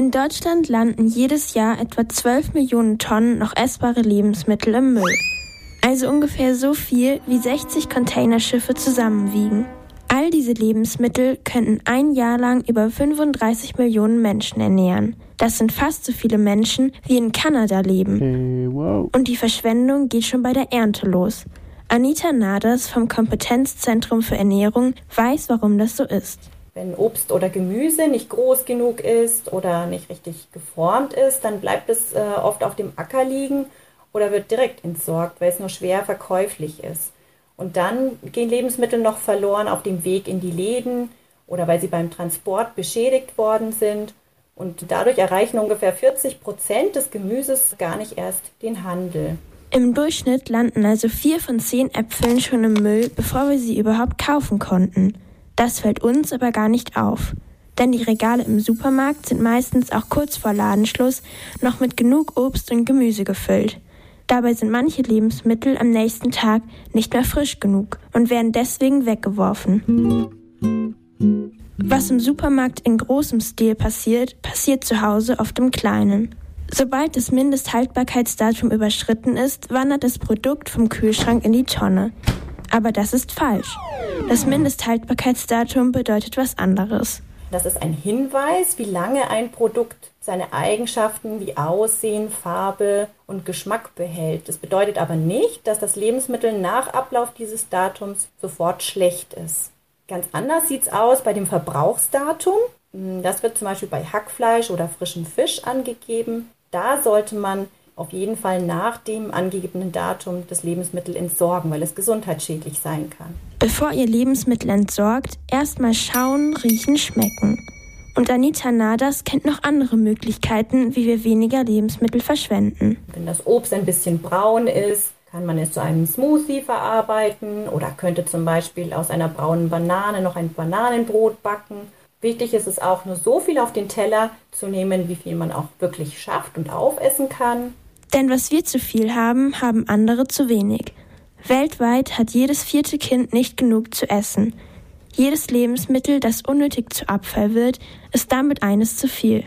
In Deutschland landen jedes Jahr etwa 12 Millionen Tonnen noch essbare Lebensmittel im Müll. Also ungefähr so viel, wie 60 Containerschiffe zusammenwiegen. All diese Lebensmittel könnten ein Jahr lang über 35 Millionen Menschen ernähren. Das sind fast so viele Menschen, wie in Kanada leben. Hey, wow. Und die Verschwendung geht schon bei der Ernte los. Anita Naders vom Kompetenzzentrum für Ernährung weiß, warum das so ist. Wenn Obst oder Gemüse nicht groß genug ist oder nicht richtig geformt ist, dann bleibt es äh, oft auf dem Acker liegen oder wird direkt entsorgt, weil es nur schwer verkäuflich ist. Und dann gehen Lebensmittel noch verloren auf dem Weg in die Läden oder weil sie beim Transport beschädigt worden sind. Und dadurch erreichen ungefähr 40 Prozent des Gemüses gar nicht erst den Handel. Im Durchschnitt landen also vier von zehn Äpfeln schon im Müll, bevor wir sie überhaupt kaufen konnten. Das fällt uns aber gar nicht auf. Denn die Regale im Supermarkt sind meistens auch kurz vor Ladenschluss noch mit genug Obst und Gemüse gefüllt. Dabei sind manche Lebensmittel am nächsten Tag nicht mehr frisch genug und werden deswegen weggeworfen. Was im Supermarkt in großem Stil passiert, passiert zu Hause oft im Kleinen. Sobald das Mindesthaltbarkeitsdatum überschritten ist, wandert das Produkt vom Kühlschrank in die Tonne. Aber das ist falsch. Das Mindesthaltbarkeitsdatum bedeutet was anderes. Das ist ein Hinweis, wie lange ein Produkt seine Eigenschaften wie Aussehen, Farbe und Geschmack behält. Das bedeutet aber nicht, dass das Lebensmittel nach Ablauf dieses Datums sofort schlecht ist. Ganz anders sieht es aus bei dem Verbrauchsdatum. Das wird zum Beispiel bei Hackfleisch oder frischem Fisch angegeben. Da sollte man auf jeden Fall nach dem angegebenen Datum das Lebensmittel entsorgen, weil es gesundheitsschädlich sein kann. Bevor ihr Lebensmittel entsorgt, erstmal schauen, riechen, schmecken. Und Anita Nadas kennt noch andere Möglichkeiten, wie wir weniger Lebensmittel verschwenden. Wenn das Obst ein bisschen braun ist, kann man es zu einem Smoothie verarbeiten oder könnte zum Beispiel aus einer braunen Banane noch ein Bananenbrot backen. Wichtig ist es auch, nur so viel auf den Teller zu nehmen, wie viel man auch wirklich schafft und aufessen kann. Denn was wir zu viel haben, haben andere zu wenig. Weltweit hat jedes vierte Kind nicht genug zu essen. Jedes Lebensmittel, das unnötig zu Abfall wird, ist damit eines zu viel.